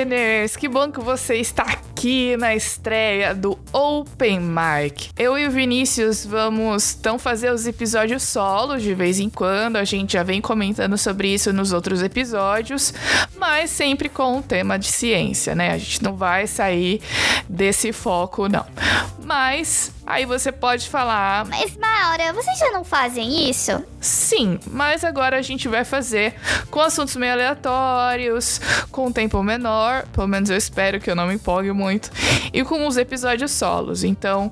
Imaginers! Que bom que você está aqui na estreia do Open Mic. Eu e o Vinícius vamos então fazer os episódios solos de vez em quando. A gente já vem comentando sobre isso nos outros episódios, mas sempre com um tema de ciência, né? A gente não vai sair desse foco, não. Mas aí você pode falar. Mas, Maura, vocês já não fazem isso? Sim, mas agora a gente vai fazer com assuntos meio aleatórios, com um tempo menor, pelo menos eu espero que eu não me empolgue muito, e com os episódios solos. Então,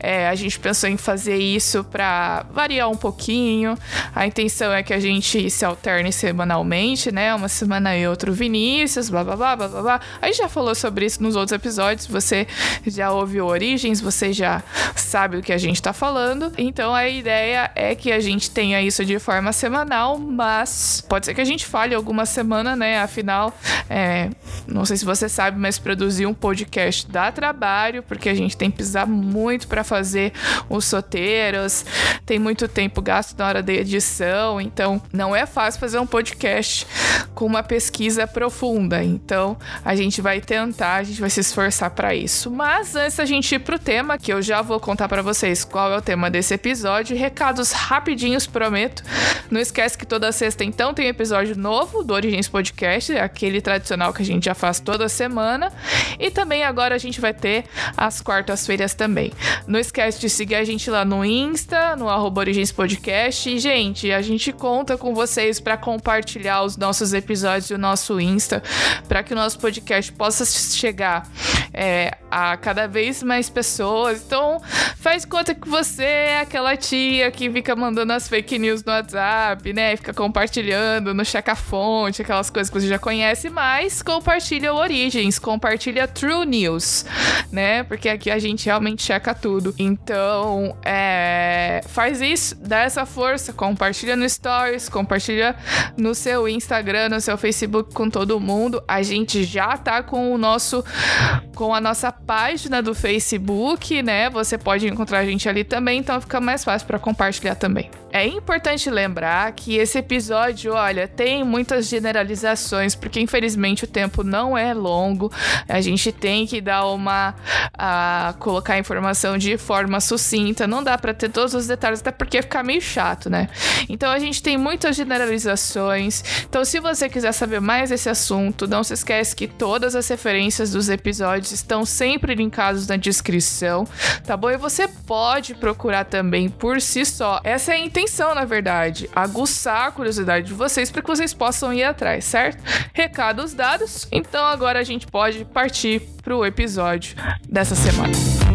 é, a gente pensou em fazer isso para variar um pouquinho. A intenção é que a gente se alterne semanalmente, né? Uma semana e outro Vinícius, blá blá blá blá blá. A gente já falou sobre isso nos outros episódios. Você já ouviu Origens, você já sabe o que a gente tá falando. Então a ideia é que a gente tenha isso de forma semanal, mas pode ser que a gente falhe alguma semana, né? Afinal, é, não sei se você sabe, mas produzir um podcast dá trabalho, porque a gente tem que pisar muito para fazer os roteiros, tem muito tempo gasto na hora da edição, então não é fácil fazer um podcast com uma pesquisa profunda. Então a gente vai tentar, a gente vai se esforçar para isso. Mas antes da gente ir pro tema, que eu já vou contar para vocês qual é o tema desse episódio, recados rapidinhos, prometo. Não esquece que toda sexta então tem episódio novo do Origens Podcast, aquele tradicional que a gente já faz toda semana. E também agora a gente vai ter as quartas-feiras também. Não esquece de seguir a gente lá no Insta, no arroba Origens Podcast. E, gente, a gente conta com vocês para compartilhar os nossos episódios e o nosso Insta, para que o nosso podcast possa chegar é, a cada vez mais pessoas. Então, faz conta que você é aquela tia que fica mandando as fake news no WhatsApp, né? Fica compartilhando no Checa Fonte, aquelas coisas que você já conhece, mas compartilha Origens, compartilha True News, né? Porque aqui a gente realmente checa tudo. Então, é, faz isso, dá essa força, compartilha no Stories, compartilha no seu Instagram, no seu Facebook com todo mundo. A gente já tá com o nosso com a nossa página do Facebook, né? Você pode encontrar a gente ali também, então fica mais fácil para compartilhar também. É importante lembrar que esse episódio, olha, tem muitas generalizações, porque infelizmente o tempo não é longo. A gente tem que dar uma. A, colocar a informação de forma sucinta. Não dá para ter todos os detalhes, até porque fica meio chato, né? Então a gente tem muitas generalizações. Então, se você quiser saber mais desse assunto, não se esquece que todas as referências dos episódios estão sempre linkados na descrição, tá bom? E você pode procurar também por si só. Essa é a intenção, na verdade, aguçar a curiosidade de vocês para que vocês possam ir atrás, certo? Recados dados, então agora a gente pode partir para o episódio dessa semana.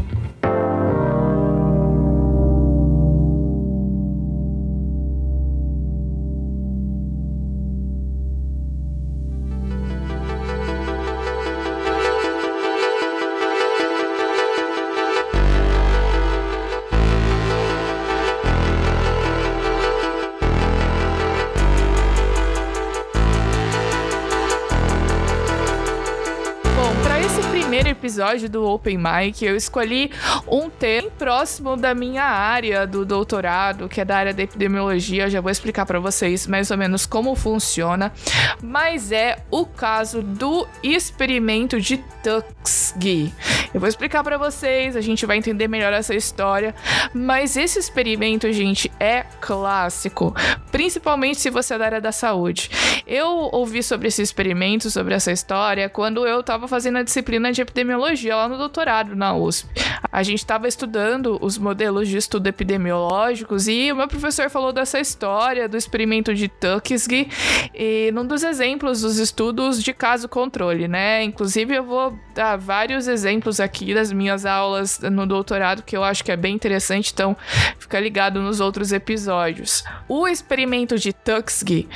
Episódio do Open Mic, eu escolhi um tema próximo da minha área do doutorado, que é da área da epidemiologia. Eu já vou explicar para vocês mais ou menos como funciona, mas é o caso do experimento de Tuskegee. Eu vou explicar para vocês, a gente vai entender melhor essa história, mas esse experimento, gente, é clássico, principalmente se você é da área da saúde. Eu ouvi sobre esse experimento, sobre essa história, quando eu estava fazendo a disciplina de epidemiologia lá no doutorado na USP. A gente estava estudando os modelos de estudo epidemiológicos e o meu professor falou dessa história do experimento de Tuskegee e num dos exemplos dos estudos de caso controle, né? Inclusive eu vou dar vários exemplos aqui das minhas aulas no doutorado, que eu acho que é bem interessante, então fica ligado nos outros episódios. O experimento de Tuskegee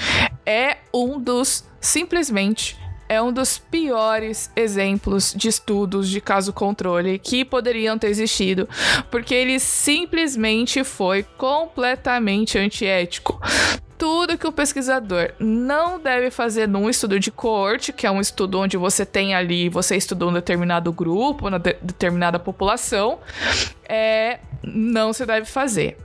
é um dos simplesmente é um dos piores exemplos de estudos de caso controle que poderiam ter existido, porque ele simplesmente foi completamente antiético tudo que o pesquisador não deve fazer num estudo de coorte, que é um estudo onde você tem ali, você estudou um determinado grupo, uma de determinada população, é não se deve fazer.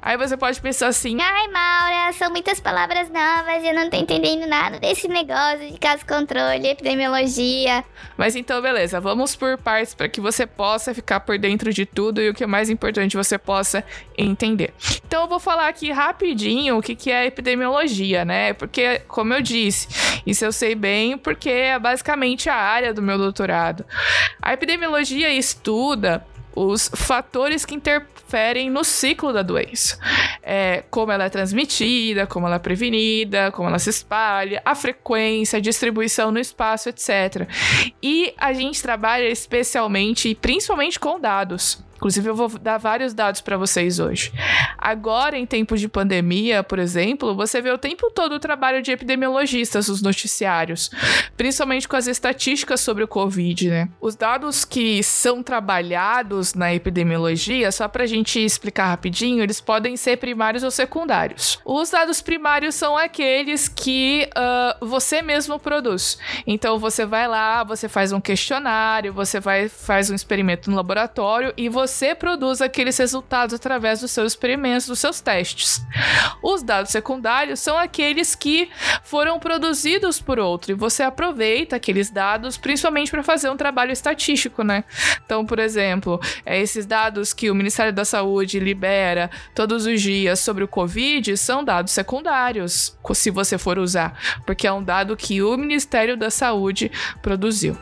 Aí você pode pensar assim: Ai, Maura, são muitas palavras novas, eu não tô entendendo nada desse negócio de caso controle, epidemiologia. Mas então, beleza, vamos por partes para que você possa ficar por dentro de tudo e o que é mais importante você possa entender. Então, eu vou falar aqui rapidinho o que, que é epidemiologia, né? Porque, como eu disse, isso eu sei bem porque é basicamente a área do meu doutorado. A epidemiologia estuda os fatores que interferem no ciclo da doença. É, como ela é transmitida, como ela é prevenida, como ela se espalha, a frequência, a distribuição no espaço, etc. E a gente trabalha especialmente e principalmente com dados. Inclusive, eu vou dar vários dados para vocês hoje. Agora, em tempos de pandemia, por exemplo, você vê o tempo todo o trabalho de epidemiologistas nos noticiários, principalmente com as estatísticas sobre o Covid, né? Os dados que são trabalhados na epidemiologia, só para a gente explicar rapidinho, eles podem ser primários ou secundários. Os dados primários são aqueles que uh, você mesmo produz. Então, você vai lá, você faz um questionário, você vai faz um experimento no laboratório e você você produz aqueles resultados através dos seus experimentos, dos seus testes. Os dados secundários são aqueles que foram produzidos por outro e você aproveita aqueles dados principalmente para fazer um trabalho estatístico, né? Então, por exemplo, é, esses dados que o Ministério da Saúde libera todos os dias sobre o Covid são dados secundários, se você for usar, porque é um dado que o Ministério da Saúde produziu.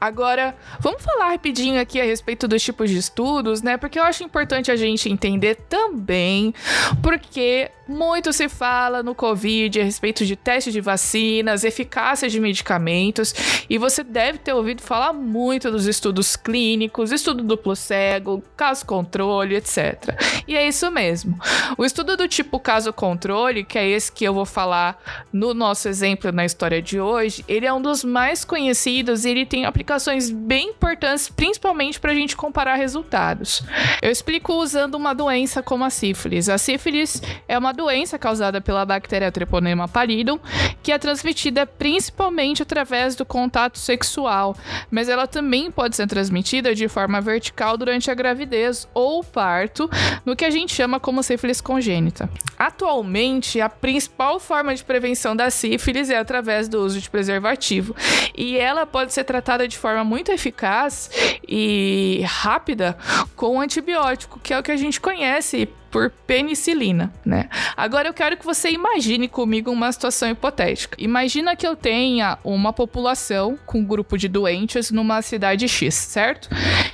Agora, vamos falar rapidinho aqui a respeito dos tipos de estudos, né? Porque eu acho importante a gente entender também porque muito se fala no Covid a respeito de testes de vacinas, eficácia de medicamentos, e você deve ter ouvido falar muito dos estudos clínicos, estudo duplo cego, caso controle, etc. E é isso mesmo. O estudo do tipo caso controle, que é esse que eu vou falar no nosso exemplo na história de hoje, ele é um dos mais conhecidos e ele tem aplicações bem importantes, principalmente para a gente comparar resultados. Eu explico usando uma doença como a sífilis. A sífilis é uma doença causada pela bactéria Treponema pallidum, que é transmitida principalmente através do contato sexual, mas ela também pode ser transmitida de forma vertical durante a gravidez ou parto, no que a gente chama como sífilis congênita. Atualmente, a principal forma de prevenção da sífilis é através do uso de preservativo, e ela pode ser tratada de forma muito eficaz e rápida com antibiótico, que é o que a gente conhece por penicilina, né? Agora eu quero que você imagine comigo uma situação hipotética. Imagina que eu tenha uma população com um grupo de doentes numa cidade X, certo?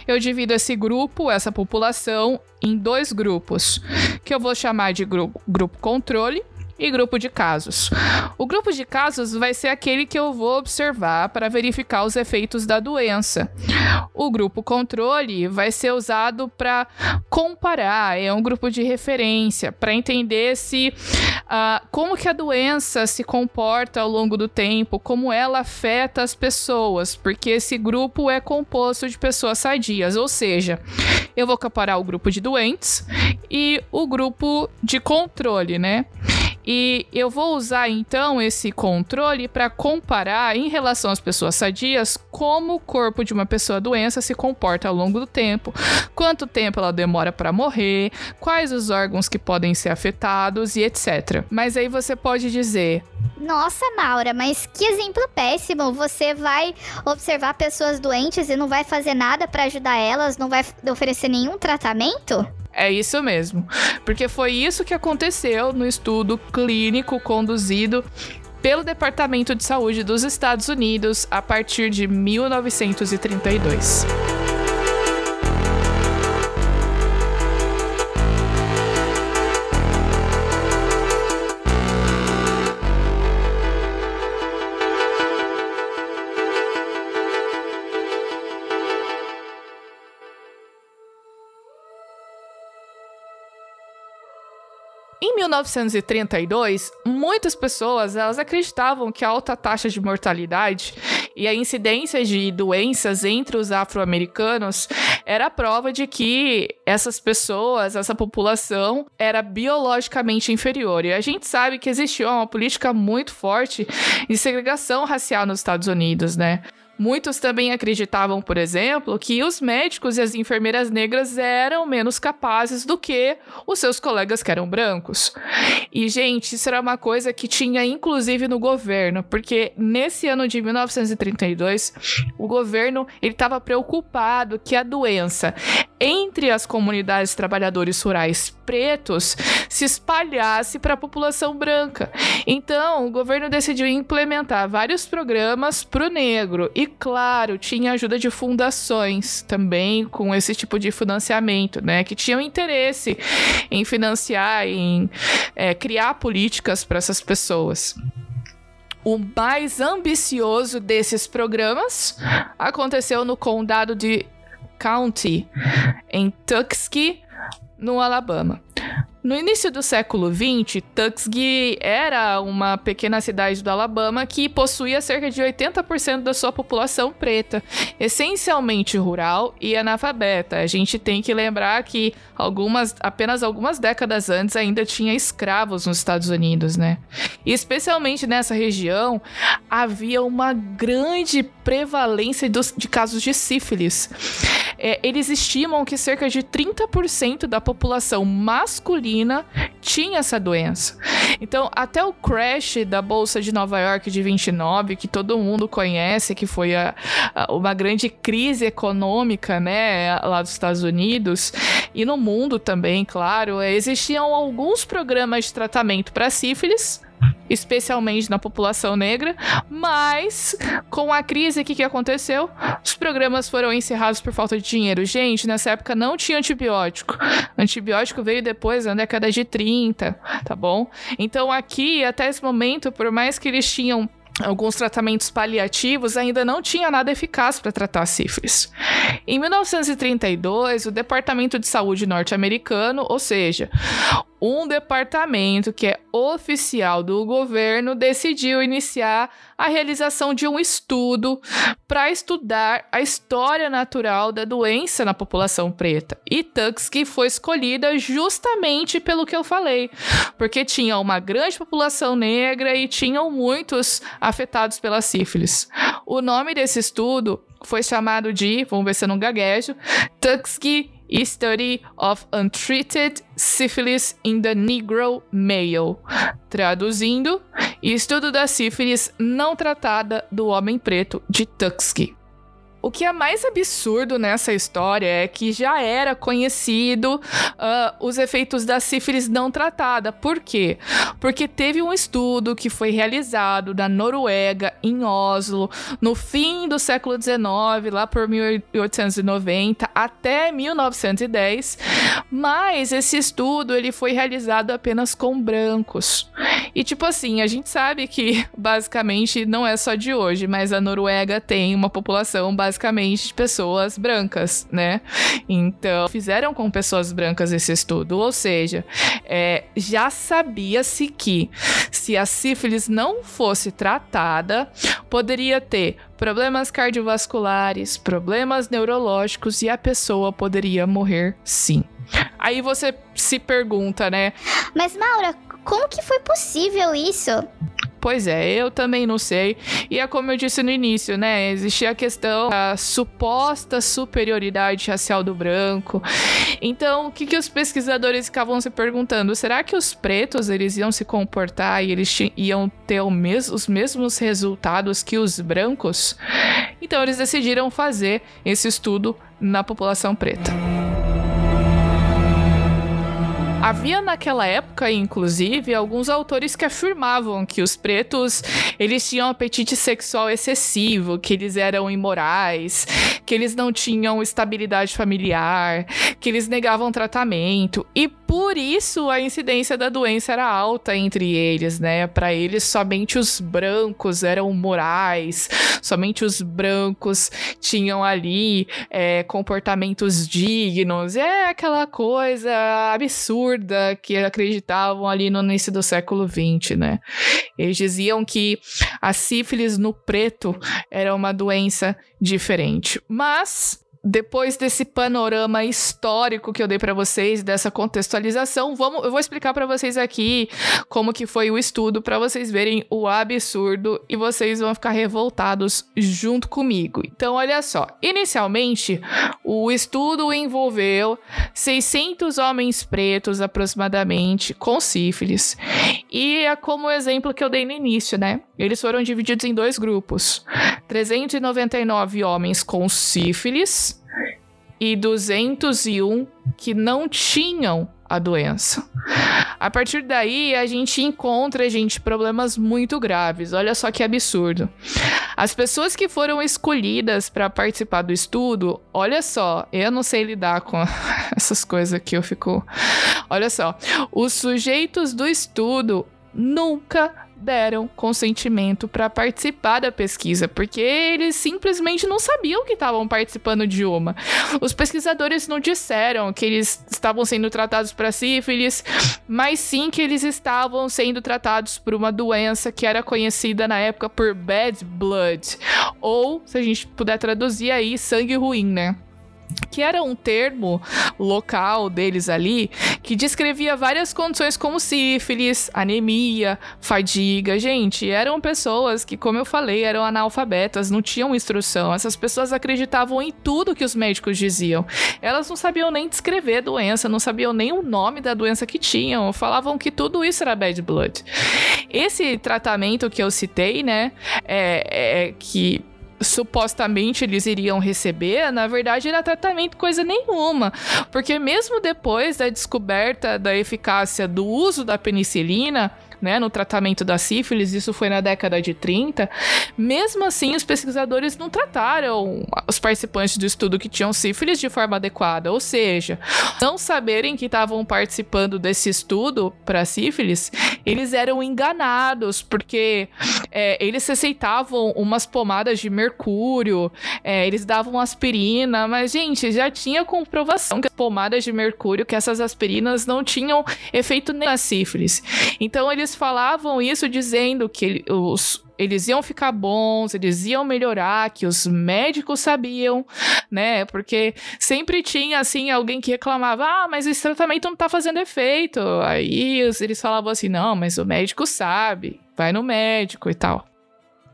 Eu divido esse grupo, essa população, em dois grupos, que eu vou chamar de grupo controle e grupo de casos. O grupo de casos vai ser aquele que eu vou observar para verificar os efeitos da doença. O grupo controle vai ser usado para comparar, é um grupo de referência para entender se uh, como que a doença se comporta ao longo do tempo, como ela afeta as pessoas, porque esse grupo é composto de pessoas sadias, ou seja, eu vou comparar o grupo de doentes e o grupo de controle, né? E eu vou usar então esse controle para comparar em relação às pessoas sadias como o corpo de uma pessoa doença se comporta ao longo do tempo, quanto tempo ela demora para morrer, quais os órgãos que podem ser afetados e etc. Mas aí você pode dizer: nossa, Maura, mas que exemplo péssimo. Você vai observar pessoas doentes e não vai fazer nada para ajudar elas, não vai oferecer nenhum tratamento? É isso mesmo. Porque foi isso que aconteceu no estudo clínico conduzido pelo Departamento de Saúde dos Estados Unidos a partir de 1932. 1932, muitas pessoas elas acreditavam que a alta taxa de mortalidade e a incidência de doenças entre os afro-americanos era prova de que essas pessoas, essa população, era biologicamente inferior. E a gente sabe que existia uma política muito forte de segregação racial nos Estados Unidos, né? Muitos também acreditavam, por exemplo, que os médicos e as enfermeiras negras eram menos capazes do que os seus colegas que eram brancos. E, gente, isso era uma coisa que tinha inclusive no governo, porque nesse ano de 1932, o governo estava preocupado que a doença entre as comunidades trabalhadores rurais pretos se espalhasse para a população branca. Então, o governo decidiu implementar vários programas para o negro e, claro, tinha ajuda de fundações também com esse tipo de financiamento, né, que tinham interesse em financiar, em é, criar políticas para essas pessoas. O mais ambicioso desses programas aconteceu no condado de County, em Tuskegee, no Alabama. No início do século XX, Tuskegee era uma pequena cidade do Alabama que possuía cerca de 80% da sua população preta, essencialmente rural e analfabeta. A gente tem que lembrar que algumas, apenas algumas décadas antes ainda tinha escravos nos Estados Unidos, né? E especialmente nessa região havia uma grande prevalência dos, de casos de sífilis. É, eles estimam que cerca de 30% da população masculina tinha essa doença. Então, até o crash da Bolsa de Nova York de 29, que todo mundo conhece, que foi a, a, uma grande crise econômica, né, lá dos Estados Unidos e no mundo também, claro, existiam alguns programas de tratamento para sífilis, especialmente na população negra, mas com a crise, que, aconteceu? Os programas foram encerrados por falta de dinheiro. Gente, nessa época não tinha antibiótico. Antibiótico veio depois, na década de 30, tá bom? Então aqui, até esse momento, por mais que eles tinham alguns tratamentos paliativos, ainda não tinha nada eficaz para tratar sífilis. Em 1932, o Departamento de Saúde norte-americano, ou seja, um departamento que é oficial do governo decidiu iniciar a realização de um estudo para estudar a história natural da doença na população preta. E Tuskegee foi escolhida justamente pelo que eu falei, porque tinha uma grande população negra e tinham muitos afetados pela sífilis. O nome desse estudo foi chamado de, vamos ver se eu não gaguejo, Tuskegee Study of Untreated Syphilis in the Negro Male. Traduzindo, estudo da sífilis não tratada do homem preto de Tuskegee. O que é mais absurdo nessa história é que já era conhecido uh, os efeitos da sífilis não tratada. Por quê? Porque teve um estudo que foi realizado na Noruega, em Oslo, no fim do século XIX, lá por 1890 até 1910. Mas esse estudo ele foi realizado apenas com brancos. E tipo assim, a gente sabe que basicamente não é só de hoje, mas a Noruega tem uma população basicamente basicamente de pessoas brancas, né? Então, fizeram com pessoas brancas esse estudo, ou seja, é, já sabia-se que se a sífilis não fosse tratada, poderia ter problemas cardiovasculares, problemas neurológicos e a pessoa poderia morrer sim. Aí você se pergunta, né? Mas Maura, como que foi possível isso? Pois é, eu também não sei. E é como eu disse no início, né? Existia a questão da suposta superioridade racial do branco. Então, o que, que os pesquisadores ficavam se perguntando? Será que os pretos eles iam se comportar e eles iam ter mes os mesmos resultados que os brancos? Então, eles decidiram fazer esse estudo na população preta. Havia naquela época, inclusive, alguns autores que afirmavam que os pretos eles tinham apetite sexual excessivo, que eles eram imorais, que eles não tinham estabilidade familiar, que eles negavam tratamento. E por isso a incidência da doença era alta entre eles, né? Para eles somente os brancos eram morais, somente os brancos tinham ali é, comportamentos dignos. É aquela coisa absurda que acreditavam ali no início do século XX, né? Eles diziam que a sífilis no preto era uma doença diferente. Mas depois desse panorama histórico que eu dei para vocês, dessa contextualização, vamos, eu vou explicar para vocês aqui como que foi o estudo para vocês verem o absurdo e vocês vão ficar revoltados junto comigo. Então, olha só, inicialmente o estudo envolveu 600 homens pretos aproximadamente com sífilis. E é como o exemplo que eu dei no início, né? Eles foram divididos em dois grupos. 399 homens com sífilis e 201 que não tinham a doença. A partir daí, a gente encontra, gente, problemas muito graves. Olha só que absurdo. As pessoas que foram escolhidas para participar do estudo, olha só, eu não sei lidar com essas coisas que eu fico. Olha só, os sujeitos do estudo nunca deram consentimento para participar da pesquisa, porque eles simplesmente não sabiam que estavam participando de uma. Os pesquisadores não disseram que eles estavam sendo tratados para sífilis, mas sim que eles estavam sendo tratados por uma doença que era conhecida na época por bad blood, ou se a gente puder traduzir aí, sangue ruim, né? Que era um termo local deles ali que descrevia várias condições como sífilis, anemia, fadiga. Gente, eram pessoas que, como eu falei, eram analfabetas, não tinham instrução. Essas pessoas acreditavam em tudo que os médicos diziam. Elas não sabiam nem descrever a doença, não sabiam nem o nome da doença que tinham, falavam que tudo isso era bad blood. Esse tratamento que eu citei, né, é, é que supostamente eles iriam receber, na verdade era tratamento coisa nenhuma. Porque mesmo depois da descoberta da eficácia do uso da penicilina, né, no tratamento da sífilis, isso foi na década de 30. Mesmo assim, os pesquisadores não trataram os participantes do estudo que tinham sífilis de forma adequada, ou seja, não saberem que estavam participando desse estudo para sífilis, eles eram enganados, porque é, eles receitavam umas pomadas de mercúrio, é, eles davam aspirina, mas, gente, já tinha comprovação que as pomadas de mercúrio, que essas aspirinas não tinham efeito nem na sífilis. Então, eles falavam isso dizendo que os, eles iam ficar bons, eles iam melhorar, que os médicos sabiam, né? Porque sempre tinha, assim, alguém que reclamava: ah, mas esse tratamento não tá fazendo efeito. Aí eles falavam assim: não, mas o médico sabe, vai no médico e tal.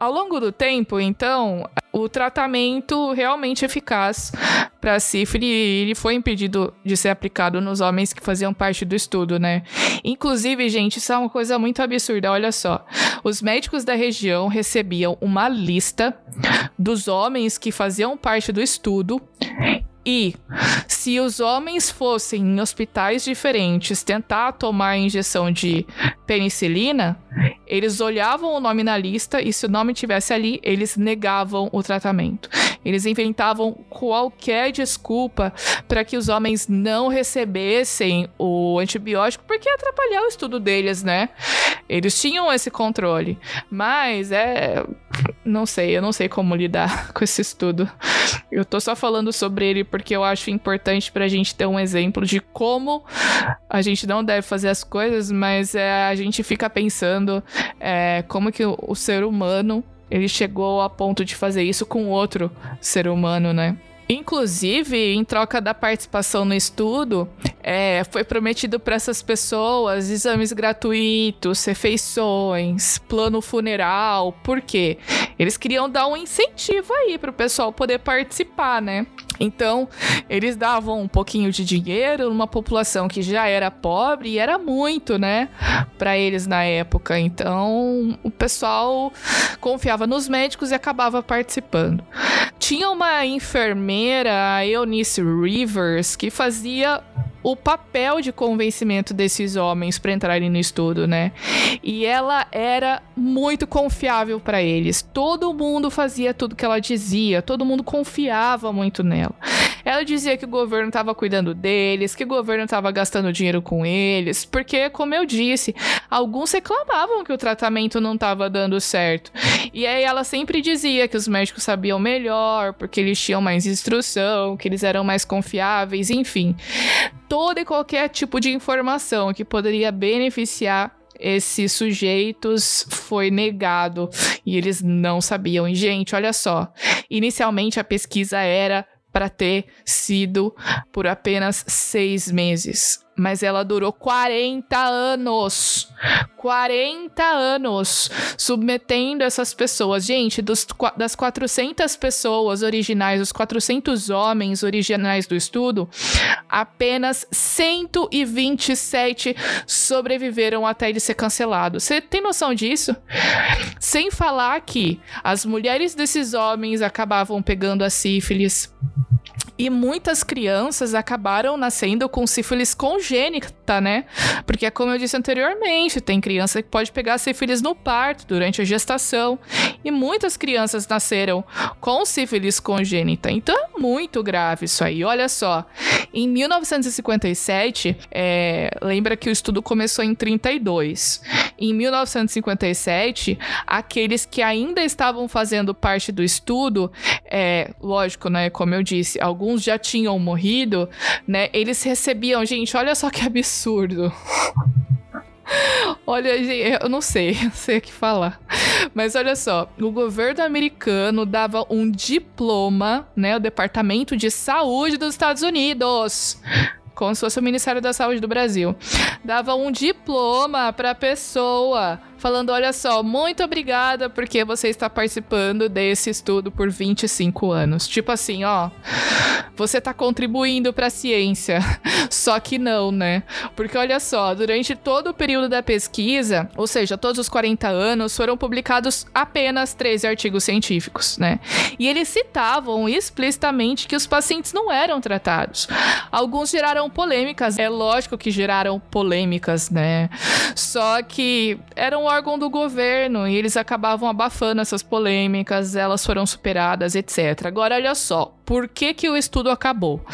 Ao longo do tempo, então, o tratamento realmente eficaz para sífilis ele foi impedido de ser aplicado nos homens que faziam parte do estudo, né? Inclusive, gente, isso é uma coisa muito absurda. Olha só, os médicos da região recebiam uma lista dos homens que faziam parte do estudo e se os homens fossem em hospitais diferentes tentar tomar a injeção de penicilina, eles olhavam o nome na lista e se o nome tivesse ali, eles negavam o tratamento. Eles inventavam qualquer desculpa para que os homens não recebessem o antibiótico, porque ia atrapalhar o estudo deles, né? Eles tinham esse controle. Mas é. Não sei, eu não sei como lidar com esse estudo. Eu tô só falando sobre ele porque eu acho importante pra gente ter um exemplo de como a gente não deve fazer as coisas, mas é, a gente fica pensando é, como que o, o ser humano ele chegou a ponto de fazer isso com outro ser humano, né? Inclusive, em troca da participação no estudo, é, foi prometido para essas pessoas exames gratuitos, refeições, plano funeral. Por quê? Eles queriam dar um incentivo aí para o pessoal poder participar, né? Então, eles davam um pouquinho de dinheiro numa população que já era pobre e era muito, né, para eles na época. Então, o pessoal confiava nos médicos e acabava participando. Tinha uma enfermeira, a Eunice Rivers, que fazia o papel de convencimento desses homens para entrarem no estudo, né? E ela era muito confiável para eles. Todo mundo fazia tudo que ela dizia, todo mundo confiava muito nela. Ela dizia que o governo estava cuidando deles, que o governo estava gastando dinheiro com eles, porque, como eu disse, alguns reclamavam que o tratamento não estava dando certo. E aí ela sempre dizia que os médicos sabiam melhor, porque eles tinham mais instrução, que eles eram mais confiáveis, enfim todo e qualquer tipo de informação que poderia beneficiar esses sujeitos foi negado e eles não sabiam. E, gente, olha só. Inicialmente a pesquisa era para ter sido por apenas seis meses mas ela durou 40 anos. 40 anos submetendo essas pessoas. Gente, dos, das 400 pessoas originais, os 400 homens originais do estudo, apenas 127 sobreviveram até ele ser cancelado. Você tem noção disso? Sem falar que as mulheres desses homens acabavam pegando a sífilis e muitas crianças acabaram nascendo com sífilis congênita, né? Porque, como eu disse anteriormente, tem criança que pode pegar sífilis no parto, durante a gestação. E muitas crianças nasceram com sífilis congênita. Então é muito grave isso aí. Olha só. Em 1957, é, lembra que o estudo começou em 32. Em 1957, aqueles que ainda estavam fazendo parte do estudo, é, lógico, né? Como eu disse, alguns já tinham morrido, né? Eles recebiam, gente, olha só que absurdo. Olha, eu não sei, não sei o que falar. Mas olha só, o governo americano dava um diploma, né? O Departamento de Saúde dos Estados Unidos como se fosse o Ministério da Saúde do Brasil. Dava um diploma para a pessoa falando: olha só, muito obrigada porque você está participando desse estudo por 25 anos. Tipo assim, ó, você está contribuindo para a ciência. Só que não, né? Porque olha só, durante todo o período da pesquisa, ou seja, todos os 40 anos, foram publicados apenas 13 artigos científicos, né? E eles citavam explicitamente que os pacientes não eram tratados. Alguns geraram polêmicas, é lógico que geraram polêmicas, né? Só que eram órgão do governo e eles acabavam abafando essas polêmicas, elas foram superadas, etc. Agora, olha só, por que, que o estudo acabou?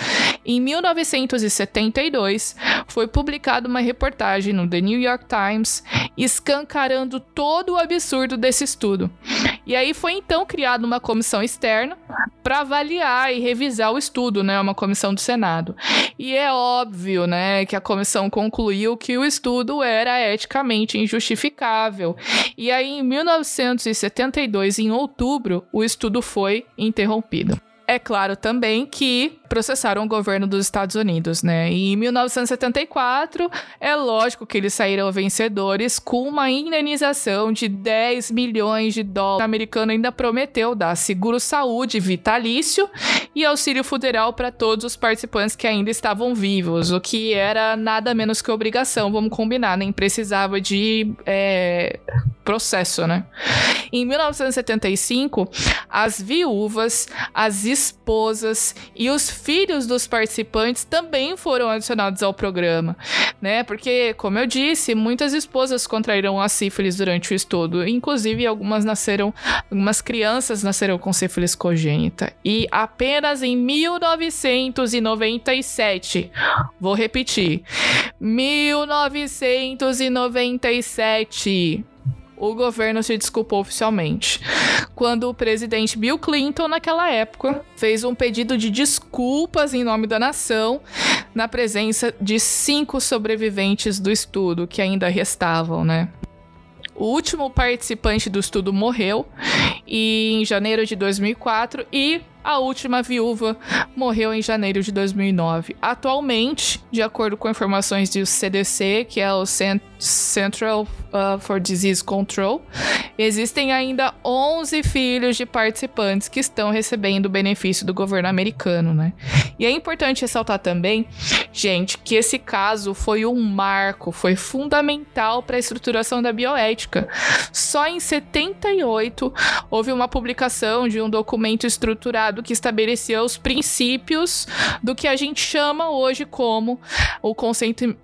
Em 1972, foi publicada uma reportagem no The New York Times escancarando todo o absurdo desse estudo. E aí foi então criada uma comissão externa para avaliar e revisar o estudo, né, uma comissão do Senado. E é óbvio, né, que a comissão concluiu que o estudo era eticamente injustificável. E aí em 1972, em outubro, o estudo foi interrompido. É claro também que processaram o governo dos Estados Unidos, né? E em 1974, é lógico que eles saíram vencedores com uma indenização de 10 milhões de dólares. O americano ainda prometeu dar seguro-saúde vitalício e auxílio federal para todos os participantes que ainda estavam vivos, o que era nada menos que obrigação, vamos combinar, nem precisava de é, processo, né? Em 1975, as viúvas, as esposas e os filhos dos participantes também foram adicionados ao programa, né? Porque, como eu disse, muitas esposas contraíram a sífilis durante o estudo, inclusive algumas nasceram, algumas crianças nasceram com sífilis congênita. E apenas em 1997, vou repetir, 1997 o governo se desculpou oficialmente. Quando o presidente Bill Clinton, naquela época, fez um pedido de desculpas em nome da nação, na presença de cinco sobreviventes do estudo que ainda restavam, né? O último participante do estudo morreu em janeiro de 2004 e a última viúva morreu em janeiro de 2009. Atualmente, de acordo com informações do CDC, que é o Central uh, for Disease Control, existem ainda 11 filhos de participantes que estão recebendo benefício do governo americano, né? E é importante ressaltar também, gente, que esse caso foi um marco, foi fundamental para a estruturação da bioética. Só em 78 houve uma publicação de um documento estruturado que estabelecia os princípios do que a gente chama hoje como o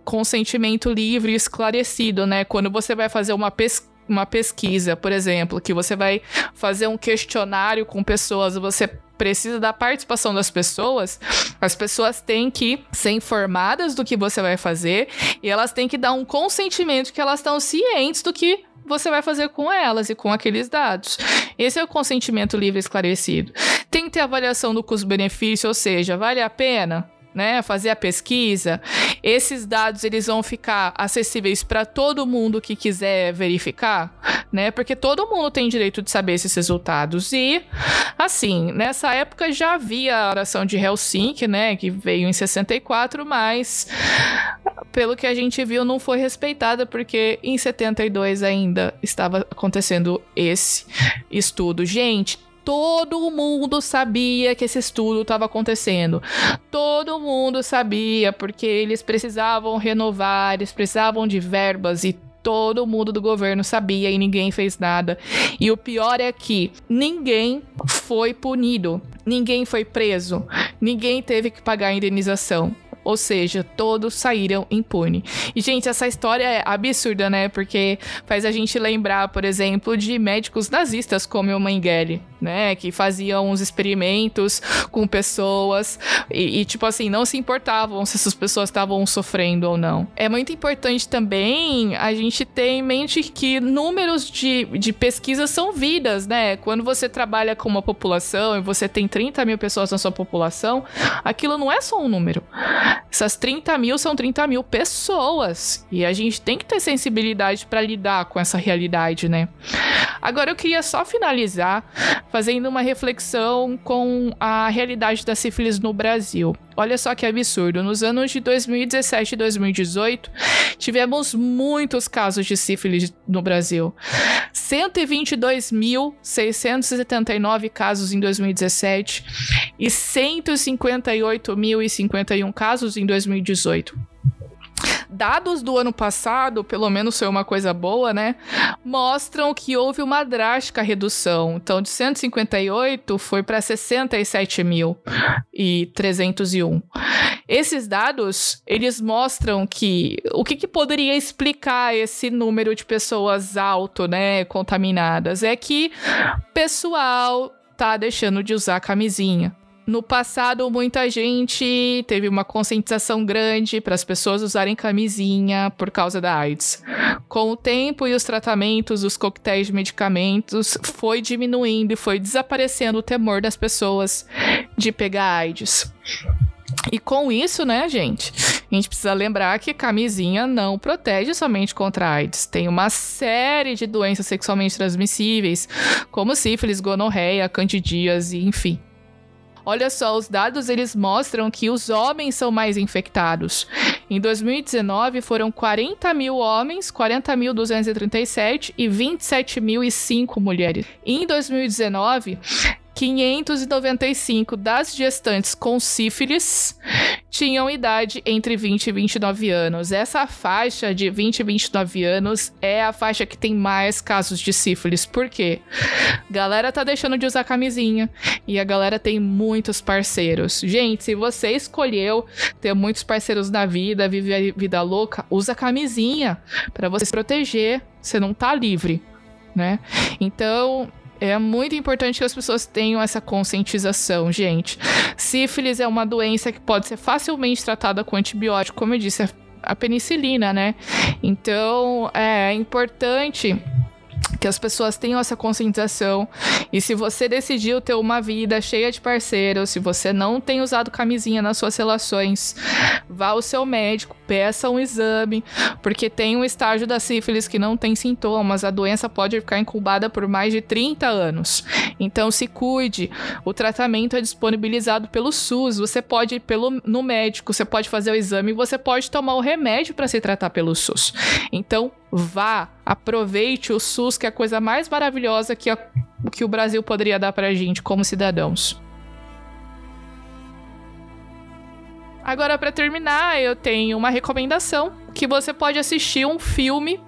consentimento livre e esclarecido, né? Quando você vai fazer uma pesquisa uma pesquisa, por exemplo, que você vai fazer um questionário com pessoas, você precisa da participação das pessoas, as pessoas têm que ser informadas do que você vai fazer e elas têm que dar um consentimento que elas estão cientes do que você vai fazer com elas e com aqueles dados. Esse é o consentimento livre esclarecido. Tem que ter avaliação do custo-benefício, ou seja, vale a pena? Né, fazer a pesquisa. Esses dados eles vão ficar acessíveis para todo mundo que quiser verificar, né? Porque todo mundo tem direito de saber esses resultados. E, assim, nessa época já havia a oração de Helsinki, né? Que veio em 64, mas pelo que a gente viu, não foi respeitada, porque em 72 ainda estava acontecendo esse estudo. Gente, Todo mundo sabia que esse estudo estava acontecendo. Todo mundo sabia, porque eles precisavam renovar, eles precisavam de verbas e todo mundo do governo sabia e ninguém fez nada. E o pior é que ninguém foi punido, ninguém foi preso, ninguém teve que pagar a indenização. Ou seja, todos saíram impune. E, gente, essa história é absurda, né? Porque faz a gente lembrar, por exemplo, de médicos nazistas como o Mengele, né? Que faziam uns experimentos com pessoas e, e, tipo assim, não se importavam se essas pessoas estavam sofrendo ou não. É muito importante também a gente ter em mente que números de, de pesquisas são vidas, né? Quando você trabalha com uma população e você tem 30 mil pessoas na sua população, aquilo não é só um número. Essas 30 mil são 30 mil pessoas. E a gente tem que ter sensibilidade para lidar com essa realidade, né? Agora eu queria só finalizar fazendo uma reflexão com a realidade da sífilis no Brasil. Olha só que absurdo. Nos anos de 2017 e 2018, tivemos muitos casos de sífilis no Brasil. 122.679 casos em 2017 e 158.051 casos em 2018 dados do ano passado, pelo menos foi uma coisa boa, né? Mostram que houve uma drástica redução. Então, de 158 foi para 67.301. Esses dados, eles mostram que o que, que poderia explicar esse número de pessoas alto, né, contaminadas, é que pessoal tá deixando de usar camisinha. No passado, muita gente teve uma conscientização grande para as pessoas usarem camisinha por causa da AIDS. Com o tempo e os tratamentos, os coquetéis de medicamentos, foi diminuindo e foi desaparecendo o temor das pessoas de pegar AIDS. E com isso, né, gente, a gente precisa lembrar que camisinha não protege somente contra AIDS. Tem uma série de doenças sexualmente transmissíveis, como sífilis, gonorreia, candidíase, enfim. Olha só, os dados eles mostram que os homens são mais infectados. Em 2019 foram 40 mil homens, 40.237 e 27.005 mulheres. Em 2019 595 das gestantes com sífilis tinham idade entre 20 e 29 anos. Essa faixa de 20 e 29 anos é a faixa que tem mais casos de sífilis. Por quê? Galera tá deixando de usar camisinha e a galera tem muitos parceiros. Gente, se você escolheu ter muitos parceiros na vida, viver a vida louca, usa camisinha para você se proteger. Você não tá livre, né? Então, é muito importante que as pessoas tenham essa conscientização, gente. Sífilis é uma doença que pode ser facilmente tratada com antibiótico, como eu disse, a penicilina, né? Então, é importante que as pessoas tenham essa conscientização. E se você decidiu ter uma vida cheia de parceiros, se você não tem usado camisinha nas suas relações, vá ao seu médico, peça um exame, porque tem um estágio da sífilis que não tem sintomas, a doença pode ficar incubada por mais de 30 anos. Então se cuide. O tratamento é disponibilizado pelo SUS, você pode ir pelo, no médico, você pode fazer o exame, você pode tomar o remédio para se tratar pelo SUS. Então vá, aproveite o SUS, que é a coisa mais maravilhosa que, a, que o Brasil poderia dar pra gente como cidadãos. Agora, para terminar, eu tenho uma recomendação que você pode assistir um filme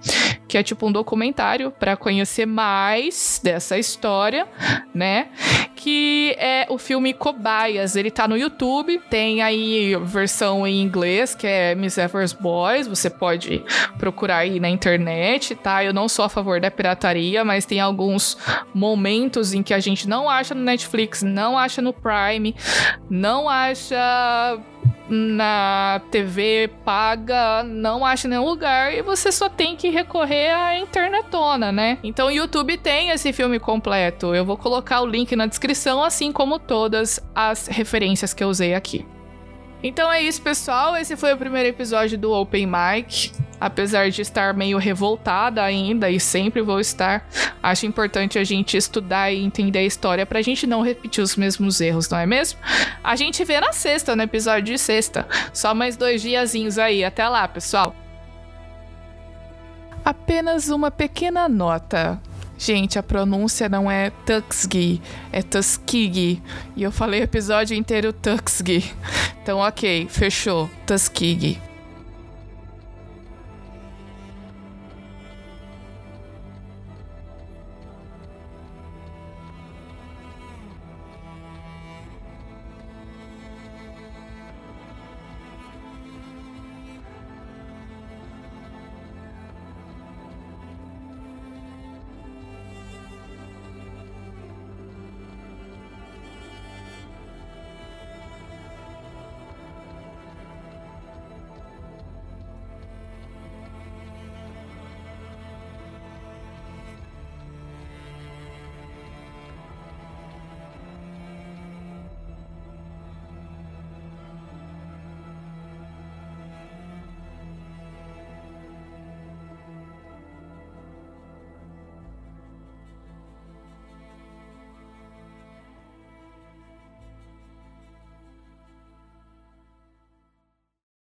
que é tipo um documentário para conhecer mais dessa história, né? Que é o filme Cobaias. Ele tá no YouTube, tem aí versão em inglês, que é Miss Evers Boys, você pode procurar aí na internet, tá? Eu não sou a favor da pirataria, mas tem alguns momentos em que a gente não acha no Netflix, não acha no Prime, não acha na TV paga, não acha nenhum lugar e você só tem que recorrer à internetona, né? Então o YouTube tem esse filme completo. Eu vou colocar o link na descrição, assim como todas as referências que eu usei aqui. Então é isso, pessoal. Esse foi o primeiro episódio do Open Mic. Apesar de estar meio revoltada ainda e sempre vou estar, acho importante a gente estudar e entender a história pra gente não repetir os mesmos erros, não é mesmo? A gente vê na sexta, no episódio de sexta. Só mais dois diazinhos aí. Até lá, pessoal. Apenas uma pequena nota. Gente, a pronúncia não é Tuxgi, é Tuskegee. E eu falei o episódio inteiro Tuxgi. Então, ok, fechou. Tuskegee.